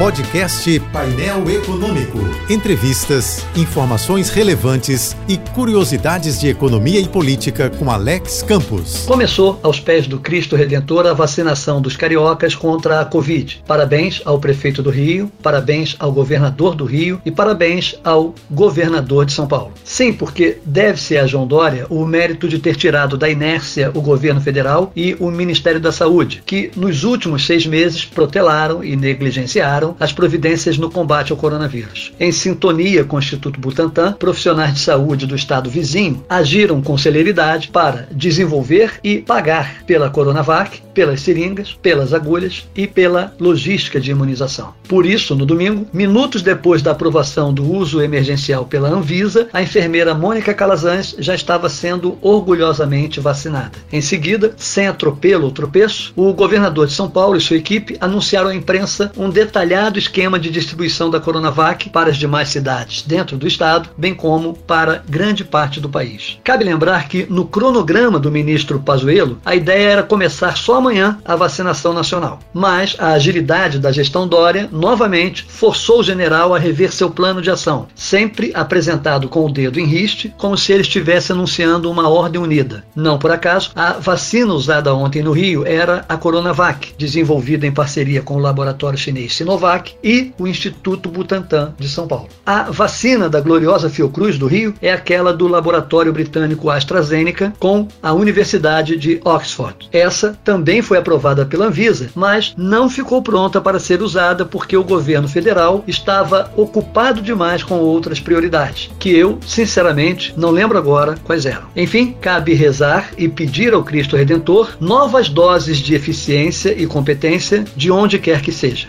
Podcast Painel Econômico. Entrevistas, informações relevantes e curiosidades de economia e política com Alex Campos. Começou aos pés do Cristo Redentor a vacinação dos cariocas contra a Covid. Parabéns ao prefeito do Rio, parabéns ao governador do Rio e parabéns ao governador de São Paulo. Sim, porque deve-se a João Dória o mérito de ter tirado da inércia o governo federal e o Ministério da Saúde, que nos últimos seis meses protelaram e negligenciaram as providências no combate ao coronavírus. Em sintonia com o Instituto Butantan, profissionais de saúde do estado vizinho agiram com celeridade para desenvolver e pagar pela Coronavac, pelas seringas, pelas agulhas e pela logística de imunização. Por isso, no domingo, minutos depois da aprovação do uso emergencial pela Anvisa, a enfermeira Mônica Calazans já estava sendo orgulhosamente vacinada. Em seguida, sem atropelo ou tropeço, o governador de São Paulo e sua equipe anunciaram à imprensa um detalhado detalhado esquema de distribuição da Coronavac para as demais cidades dentro do estado, bem como para grande parte do país. Cabe lembrar que no cronograma do ministro Pazuello, a ideia era começar só amanhã a vacinação nacional. Mas a agilidade da gestão Dória novamente forçou o general a rever seu plano de ação, sempre apresentado com o dedo em riste, como se ele estivesse anunciando uma ordem unida. Não por acaso, a vacina usada ontem no Rio era a Coronavac, desenvolvida em parceria com o laboratório chinês Sinovac Sinovac e o Instituto Butantan de São Paulo. A vacina da gloriosa Fiocruz do Rio é aquela do laboratório britânico AstraZeneca com a Universidade de Oxford. Essa também foi aprovada pela Anvisa, mas não ficou pronta para ser usada porque o governo federal estava ocupado demais com outras prioridades, que eu, sinceramente, não lembro agora quais eram. Enfim, cabe rezar e pedir ao Cristo Redentor novas doses de eficiência e competência de onde quer que seja.